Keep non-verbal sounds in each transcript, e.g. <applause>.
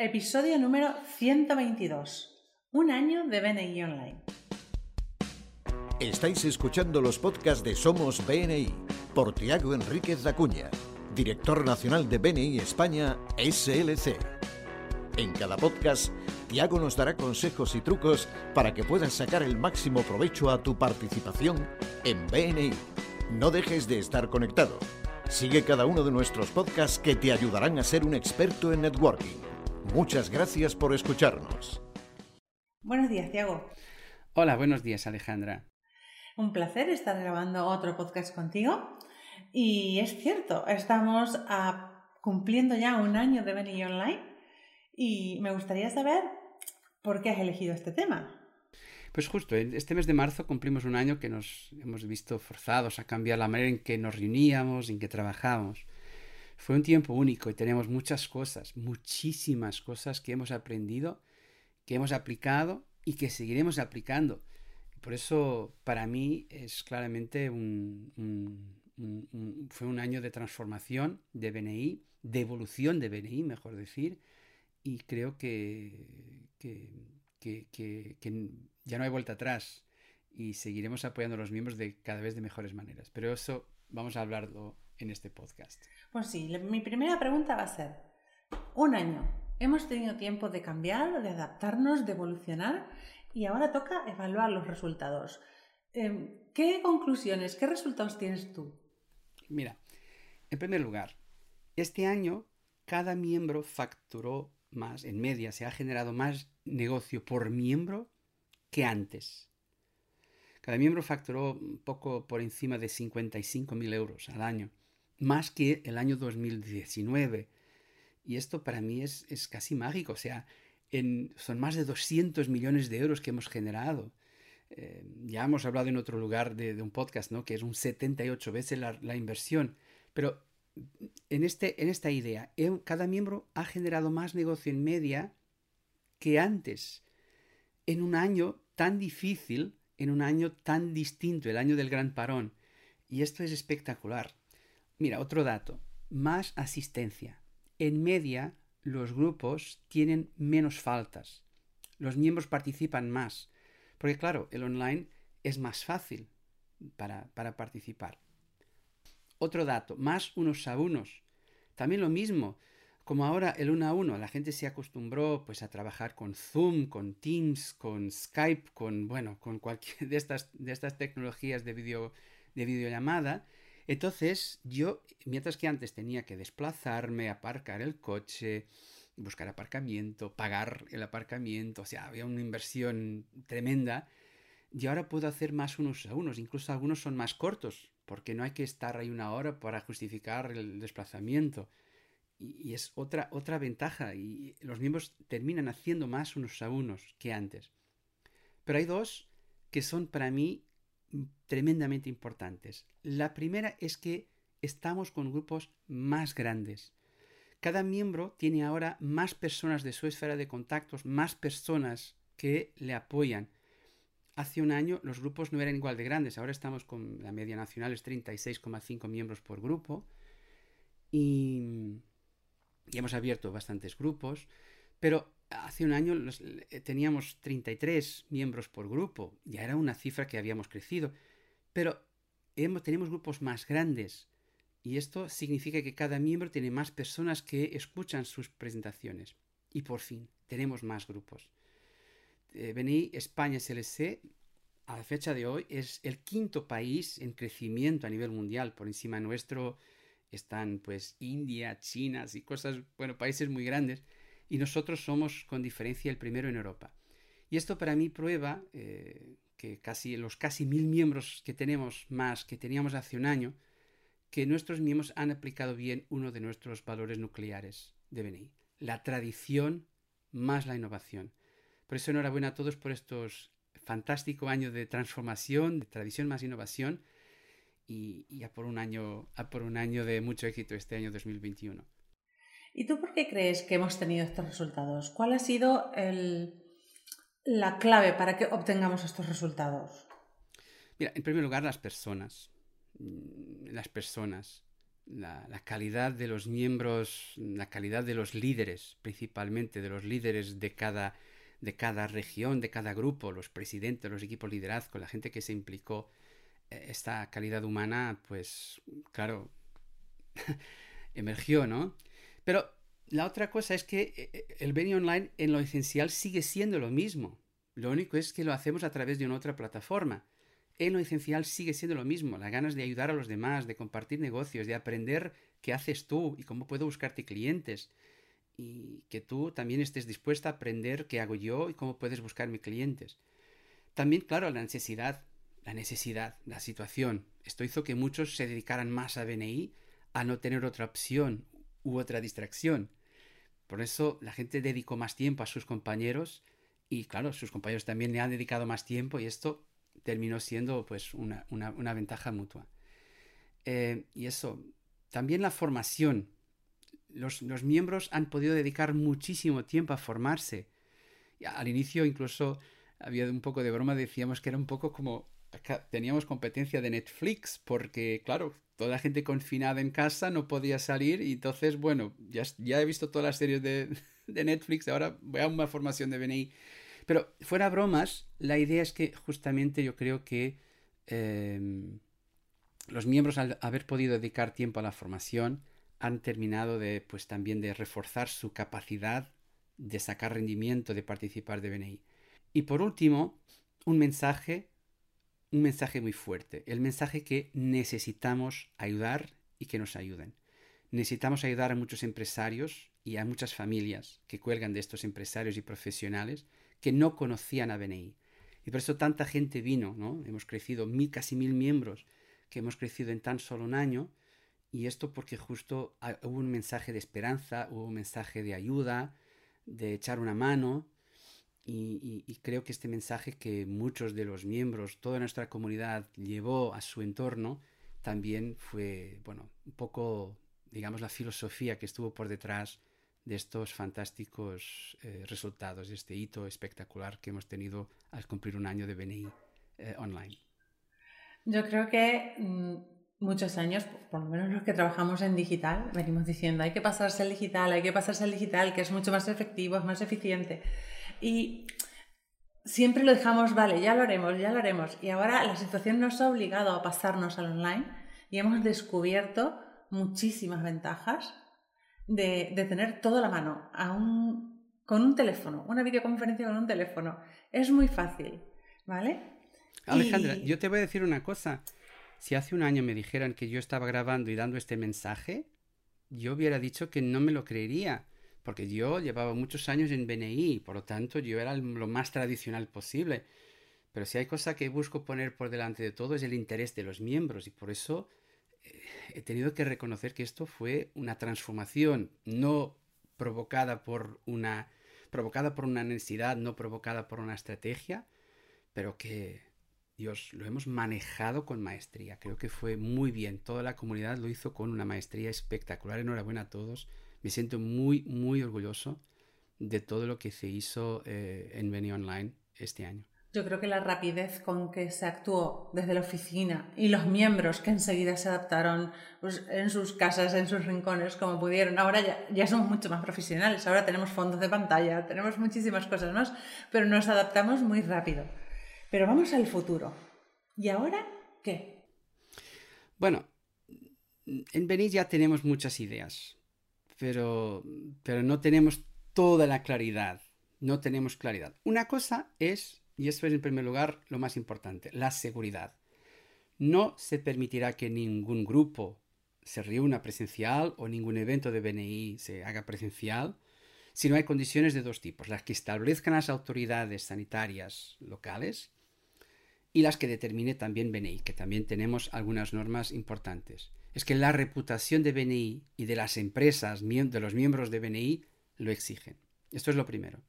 Episodio número 122. Un año de BNI Online. Estáis escuchando los podcasts de Somos BNI por Tiago Enríquez Acuña, director nacional de BNI España SLC. En cada podcast, Tiago nos dará consejos y trucos para que puedas sacar el máximo provecho a tu participación en BNI. No dejes de estar conectado. Sigue cada uno de nuestros podcasts que te ayudarán a ser un experto en networking. Muchas gracias por escucharnos. Buenos días, Tiago. Hola, buenos días, Alejandra. Un placer estar grabando otro podcast contigo. Y es cierto, estamos cumpliendo ya un año de BNI Online y me gustaría saber por qué has elegido este tema. Pues justo, este mes de marzo cumplimos un año que nos hemos visto forzados a cambiar la manera en que nos reuníamos, en que trabajamos. Fue un tiempo único y tenemos muchas cosas, muchísimas cosas que hemos aprendido, que hemos aplicado y que seguiremos aplicando. Por eso para mí es claramente un, fue un año de transformación de BNI, de evolución de BNI, mejor decir, y creo que, que, que, ya no hay vuelta atrás y seguiremos apoyando a los miembros de cada vez de mejores maneras. Pero eso vamos a hablarlo en este podcast. Pues sí, mi primera pregunta va a ser, un año, hemos tenido tiempo de cambiar, de adaptarnos, de evolucionar y ahora toca evaluar los resultados. Em, ¿Qué conclusiones, qué resultados tienes tú? Mira, en primer lugar, este año cada miembro facturó más, en media se ha generado más negocio por miembro que antes. Cada miembro facturó un poco por encima de 55.000 euros al año más que el año 2019. Y esto para mí es, casi mágico, o sea, son más de 200 millones de euros que hemos generado. Eh, ya hemos hablado en otro lugar de, un podcast, ¿no? Que es un 78 veces la, inversión. Pero en, este, en esta idea, cada miembro ha generado más negocio en media que antes. En un año tan difícil, en un año tan distinto, el año del gran parón. Y esto es espectacular. Mira, otro dato. Más asistencia. En media, los grupos tienen menos faltas. Los miembros participan más. Porque claro, el online es más fácil para, participar. Otro dato, más unos a unos. También lo mismo, como ahora el uno a uno, la gente se acostumbró pues a trabajar con Zoom, con Teams, con Skype, con bueno, con cualquier de estas, de estas tecnologías de, video, de videollamada, entonces yo, mientras que antes tenía que desplazarme, aparcar el coche, buscar aparcamiento, pagar el aparcamiento, o sea, había una inversión tremenda, y ahora puedo hacer más unos a unos, incluso algunos son más cortos, porque no hay que estar ahí una hora para justificar el desplazamiento. Y, es otra, otra ventaja, y los miembros terminan haciendo más unos a unos que antes. Pero hay dos que son para mí tremendamente importantes. La primera es que estamos con grupos más grandes. Cada miembro tiene ahora más personas de su esfera de contactos, más personas que le apoyan. Hace un año los grupos no eran igual de grandes, ahora estamos con la media nacional es 36,5 miembros por grupo y, y hemos abierto bastantes grupos, pero hace un año eh, teníamos 33 miembros por grupo, ya era una cifra que habíamos crecido, pero tenemos grupos más grandes y esto significa que cada miembro tiene más personas que escuchan sus presentaciones. Y por fin, tenemos más grupos. Eh, España SLC, a la fecha de hoy, es el quinto país en crecimiento a nivel mundial. Por encima nuestro están pues India, China y cosas, bueno, países muy grandes y nosotros somos con diferencia el primero en Europa. Y esto para mí prueba eh, que casi los casi mil miembros que tenemos más que teníamos hace un año, que nuestros miembros han aplicado bien uno de nuestros valores nucleares de BNI, la tradición más la innovación. Por eso enhorabuena a todos por estos fantástico años de transformación, de tradición más innovación y, y por un año, a por un año de mucho éxito este año 2021. ¿Y tú por qué crees que hemos tenido estos resultados? ¿Cuál ha sido la clave para que obtengamos estos resultados? Mira, en primer lugar, las personas. Mm, las personas. la, calidad de los miembros, la calidad de los líderes, principalmente de los líderes de cada, de cada región, de cada grupo, los presidentes, los equipos liderazgo, la gente que se implicó, eh, esta calidad humana, pues claro, <laughs> emergió, ¿no? Pero la otra cosa es que eh, eh, el Benny Online en lo esencial sigue siendo lo mismo. Lo único es que lo hacemos a través de una otra plataforma. En lo esencial sigue siendo lo mismo, las ganas de ayudar a los demás, de compartir negocios, de aprender qué haces tú y cómo puedo buscarte clientes. Y que tú también estés dispuesta a aprender qué hago yo y cómo puedes buscarme clientes. También, claro, la necesidad, la necesidad, la situación. Esto hizo que muchos se dedicaran más a BNI, a no tener otra opción u otra distracción. Por eso la gente dedicó más tiempo a sus compañeros y claro, sus compañeros también le han dedicado más tiempo y esto terminó siendo pues una, ventaja mutua. Eh, y eso, también la formación. Los, miembros han podido dedicar muchísimo tiempo a formarse. al inicio incluso había un poco de broma, decíamos que era un poco como teníamos competencia de Netflix, porque claro, toda la gente confinada en casa no podía salir y entonces, bueno, ya, ya he visto todas las series de, <laughs> de Netflix, ahora voy a una formación de BNI pero fuera bromas, la idea es que justamente yo creo que em, los miembros al haber podido dedicar tiempo a la formación han terminado de pues también de reforzar su capacidad de sacar rendimiento de participar de BNI. Y por último, un mensaje, un mensaje muy fuerte, el mensaje que necesitamos ayudar y que nos ayuden. Necesitamos ayudar a muchos empresarios y a muchas familias que cuelgan de estos empresarios y profesionales que no conocían a BNI. Y por eso tanta gente vino, ¿no? Hemos crecido mil, casi mil miembros, que hemos crecido en tan solo un año. Y esto porque justo hubo un mensaje de esperanza, hubo un mensaje de ayuda, de echar una mano. Y, y, creo que este mensaje que muchos de los miembros, toda nuestra comunidad llevó a su entorno, también fue, bueno, un poco, digamos, la filosofía que estuvo por detrás de estos fantásticos eh, resultados, de este hito espectacular que hemos tenido al cumplir un año de BNI eh, online. Yo creo que mm, muchos años, por lo menos los que trabajamos en digital, venimos diciendo hay que pasarse al digital, hay que pasarse al digital, que es mucho más efectivo, es más eficiente. Y siempre lo dejamos, vale, ya lo haremos, ya lo haremos. Y ahora la situación nos ha obligado a pasarnos al online y hemos descubierto muchísimas ventajas de, tener todo a la mano, con un teléfono, una videoconferencia con un teléfono. Es muy fácil, ¿vale? Alejandra, yo te voy a decir una cosa. Si hace un año me dijeran que yo estaba grabando y dando este mensaje, yo hubiera dicho que no me lo creería, porque yo llevaba muchos años en BNI, por lo tanto yo era lo más tradicional posible. Pero si hay cosa que busco poner por delante de todo es el interés de los miembros y por eso he tenido que reconocer que esto fue una transformación no provocada por una provocada por una necesidad, no provocada por una estrategia, pero que Dios lo hemos manejado con maestría. Creo que fue muy bien. Toda la comunidad lo hizo con una maestría espectacular. Enhorabuena a todos. Me siento muy, muy orgulloso de todo lo que se hizo eh, en Veni Online este año. Yo creo que la rapidez con que se actuó desde la oficina y los miembros que enseguida se adaptaron pues, en sus casas, en sus rincones, como pudieron. Ahora ya, ya somos mucho más profesionales, ahora tenemos fondos de pantalla, tenemos muchísimas cosas más, pero nos adaptamos muy rápido. Pero vamos al futuro. ¿Y ahora qué? Bueno, en Beniz ya tenemos muchas ideas, pero, pero no tenemos toda la claridad. No tenemos claridad. Una cosa es y esto es en primer lugar lo más importante, la seguridad. No se permitirá que ningún grupo se reúna presencial o ningún evento de BNI se haga presencial si no hay condiciones de dos tipos, las que establezcan las autoridades sanitarias locales y las que determine también BNI, que también tenemos algunas normas importantes. Es que la reputación de BNI y de las empresas, de los miembros de BNI, lo exigen. Esto es lo primero.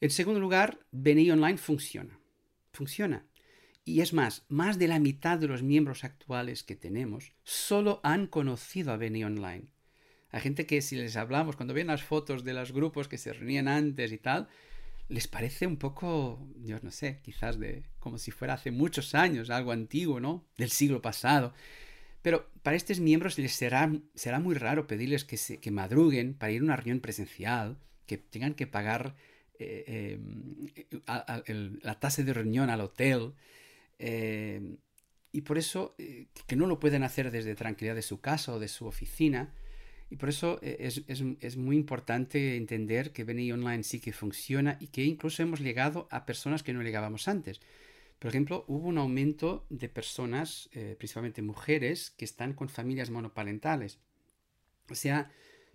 En segundo lugar, BNI Online funciona. Funciona. Y es más, más de la mitad de los miembros actuales que tenemos solo han conocido a BNI Online. Hay gente que si les hablamos, cuando ven las fotos de los grupos que se reunían antes y tal, les parece un poco, yo no sé, quizás de como si fuera hace muchos años, algo antiguo, ¿no? Del siglo pasado. Pero para estos miembros les será, será muy raro pedirles que, se, madruguen para ir a una reunión presencial, que tengan que pagar eh, em, la tasa de reunión al hotel. Eh, y por eso eh, que no lo pueden hacer desde tranquilidad de su casa o de su oficina. Y por eso es, es, es, muy importante entender que BNI Online sí que funciona y que incluso hemos llegado a personas que no llegábamos antes. Por ejemplo, hubo un aumento de personas, principalmente mujeres, que están con familias monoparentales. O sea,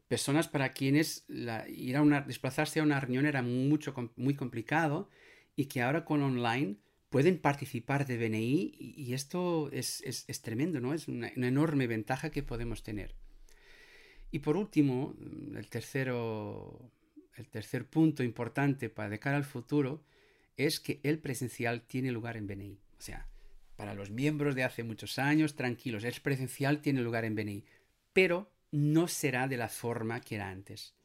personas para quienes ir a una, desplazarse a una reunión era mucho, muy complicado y que ahora con online pueden participar de BNI y, esto es, es, tremendo, ¿no? Es una, enorme ventaja que podemos tener. Y por último, el, tercero, el tercer punto importante para de cara al futuro es que el presencial tiene lugar en BNI. O sea, para los miembros de hace muchos años, tranquilos, el presencial tiene lugar en BNI. Pero no será de la forma que era antes.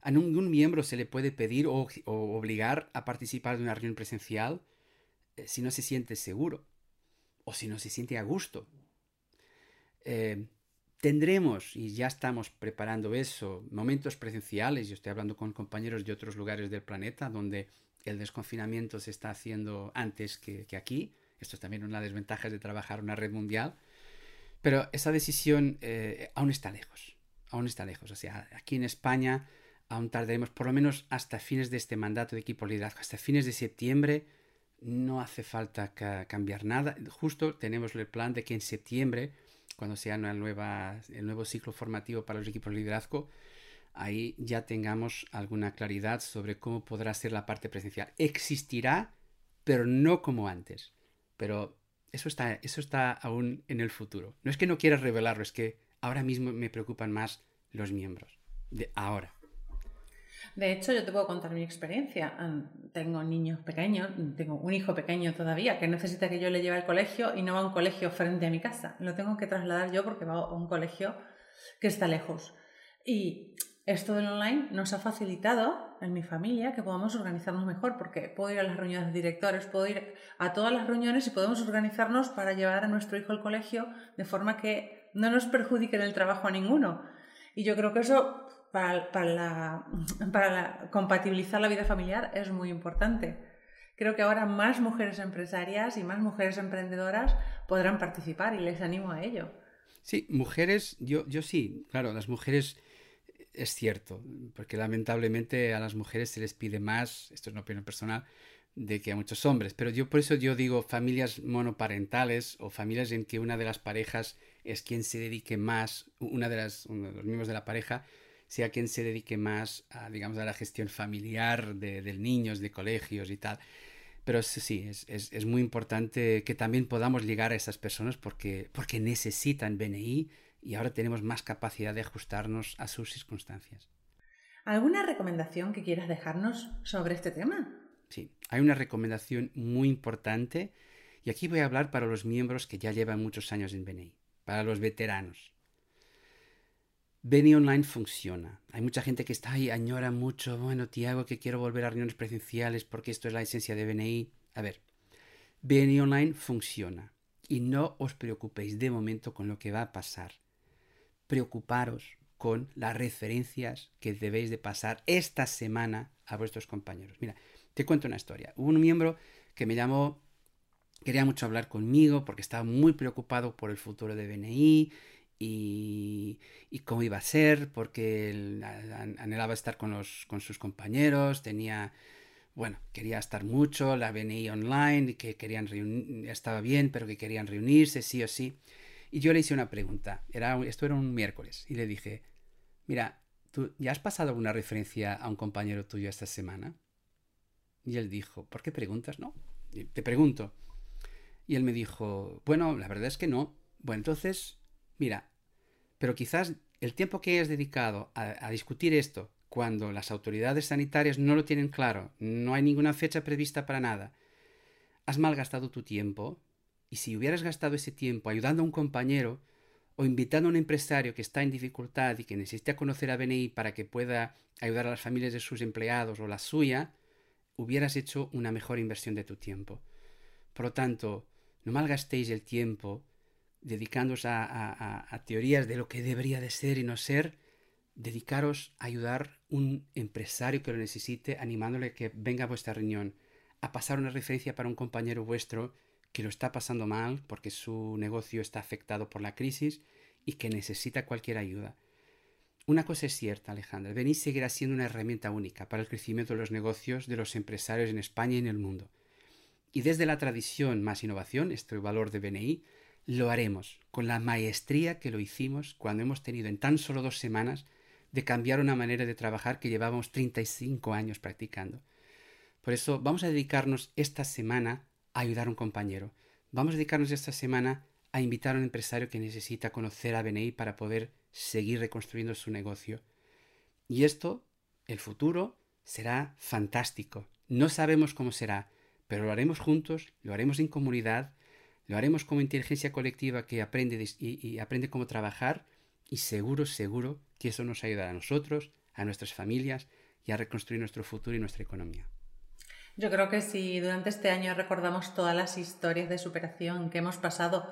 A ningún miembro se le puede pedir o, obligar a participar de una reunión presencial eh, si no se siente seguro o si no se siente a gusto. Eh, tendremos, y ya estamos preparando eso, momentos presenciales. Yo estoy hablando con compañeros de otros lugares del planeta donde el desconfinamiento se está haciendo antes que, aquí. Esto es también una de las desventajas de trabajar una red mundial. Pero esa decisión eh, aún está lejos, aún está lejos. O sea, aquí en España aún tardaremos por lo menos hasta fines de este mandato de equipo liderazgo, hasta fines de septiembre. No hace falta cambiar nada. Justo tenemos el plan de que en septiembre, cuando sea una el nuevo ciclo formativo para los equipos de liderazgo, ahí ya tengamos alguna claridad sobre cómo podrá ser la parte presencial. Existirá, pero no como antes. Pero eso está, eso está aún en el futuro. No es que no quieras revelarlo, es que ahora mismo me preocupan más los miembros. De ahora. De hecho, yo te puedo contar mi experiencia. Tengo niños pequeños, tengo un hijo pequeño todavía que necesita que yo le lleve al colegio y no va a un colegio frente a mi casa. Lo tengo que trasladar yo porque va a un colegio que está lejos. Y esto del online nos ha facilitado en mi familia que podamos organizarnos mejor, porque puedo ir a las reuniones de directores, puedo ir a todas las reuniones y podemos organizarnos para llevar a nuestro hijo al colegio de forma que no nos perjudique en el trabajo a ninguno. Y yo creo que eso para, para, compatibilizar la vida familiar es muy importante. Creo que ahora más mujeres empresarias y más mujeres emprendedoras podrán participar y les animo a ello. Sí, mujeres, yo, yo sí, claro, las mujeres es cierto, porque lamentablemente a las mujeres se les pide más, esto es una opinión personal, de que a muchos hombres. Pero yo por eso yo digo familias monoparentales o familias en que una de las parejas es quien se dedique más, una de las uno de los miembros de la pareja sea quien se dedique más a, digamos, a la gestión familiar de, de niños, de colegios y tal. Pero sí, es, es, es, muy importante que también podamos llegar a esas personas porque, porque necesitan BNI, y ahora tenemos más capacidad de ajustarnos a sus circunstancias. ¿Alguna recomendación que quieras dejarnos sobre este tema? Sí, hay una recomendación muy importante y aquí voy a hablar para los miembros que ya llevan muchos años en BNI, para los veteranos. BNI Online funciona. Hay mucha gente que está ahí, añora mucho, bueno, Tiago, que quiero volver a reuniones presenciales porque esto es la esencia de BNI. A ver, BNI Online funciona y no os preocupéis de momento con lo que va a pasar preocuparos con las referencias que debéis de pasar esta semana a vuestros compañeros. Mira, te cuento una historia. Hubo un miembro que me llamó, quería mucho hablar conmigo porque estaba muy preocupado por el futuro de BNI y, cómo iba a ser, porque anhelaba estar con, los, con sus compañeros, tenía, bueno, quería estar mucho, la BNI online, que querían estaba bien, pero que querían reunirse, sí o sí. Y yo le hice una pregunta, era, esto era un miércoles, y le dije, mira, ¿tú ya has pasado alguna referencia a un compañero tuyo esta semana? Y él dijo, ¿por qué preguntas? No, te pregunto. Y él me dijo, bueno, la verdad es que no. Bueno, entonces, mira, pero quizás el tiempo que hayas dedicado a, a discutir esto, cuando las autoridades sanitarias no lo tienen claro, no hay ninguna fecha prevista para nada, has malgastado tu tiempo y si hubieras gastado ese tiempo ayudando a un compañero o invitando a un empresario que está en dificultad y que necesita conocer a BNI para que pueda ayudar a las familias de sus empleados o la suya, hubieras hecho una mejor inversión de tu tiempo. Por lo tanto, no malgastéis el tiempo dedicándoos a, teorías de lo que debería de ser y no ser, dedicaros a ayudar a un empresario que lo necesite, animándole a que venga a vuestra reunión, a pasar una referencia para un compañero vuestro que lo está pasando mal porque su negocio está afectado por la crisis y que necesita cualquier ayuda. Una cosa es cierta, Alejandra, BNI seguirá siendo una herramienta única para el crecimiento de los negocios de los empresarios en España y en el mundo. Y desde la tradición más innovación, este valor de BNI, lo haremos con la maestría que lo hicimos cuando hemos tenido en tan solo dos semanas de cambiar una manera de trabajar que llevábamos 35 años practicando. Por eso vamos a dedicarnos esta semana a ayudar a un compañero. Vamos a dedicarnos esta semana a invitar a un empresario que necesita conocer a BNI para poder seguir reconstruyendo su negocio. Y esto, el futuro, será fantástico. No sabemos cómo será, pero lo haremos juntos, lo haremos en comunidad, lo haremos como inteligencia colectiva que aprende y, aprende cómo trabajar y seguro, seguro que eso nos ayudará a nosotros, a nuestras familias y a reconstruir nuestro futuro y nuestra economía. Yo creo que si durante este año recordamos todas las historias de superación que hemos pasado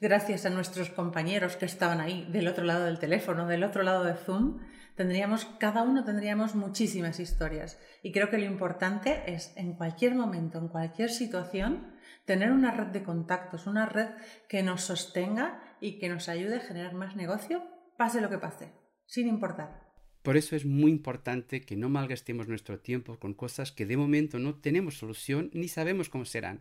gracias a nuestros compañeros que estaban ahí del otro lado del teléfono, del otro lado de Zoom, tendríamos, cada uno tendríamos muchísimas historias. Y creo que lo importante es en cualquier momento, en cualquier situación, tener una red de contactos, una red que nos sostenga y que nos ayude a generar más negocio, pase lo que pase, sin importar. Por eso es muy importante que no malgastemos nuestro tiempo con cosas que de momento no tenemos solución ni sabemos cómo serán.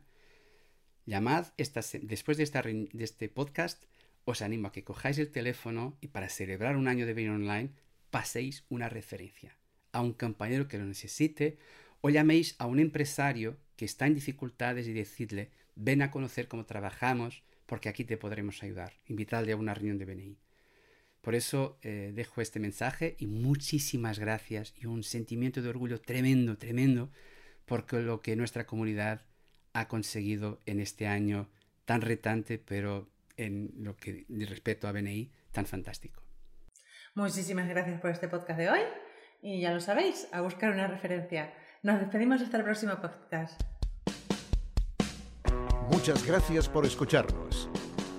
Llamad después de, este podcast, os animo a que cojáis el teléfono y para celebrar un año de Venir Online paséis una referencia a un compañero que lo necesite o llaméis a un empresario que está en dificultades y decidle ven a conocer cómo trabajamos porque aquí te podremos ayudar. Invitadle a una reunión de BNI. Por eso eh, dejo este mensaje y muchísimas gracias y un sentimiento de orgullo tremendo, tremendo por lo que nuestra comunidad ha conseguido en este año tan retante, pero en lo que respeto a BNI, tan fantástico. Muchísimas gracias por este podcast de hoy y ya lo sabéis, a buscar una referencia. Nos despedimos hasta el próximo podcast. Muchas gracias por escucharnos.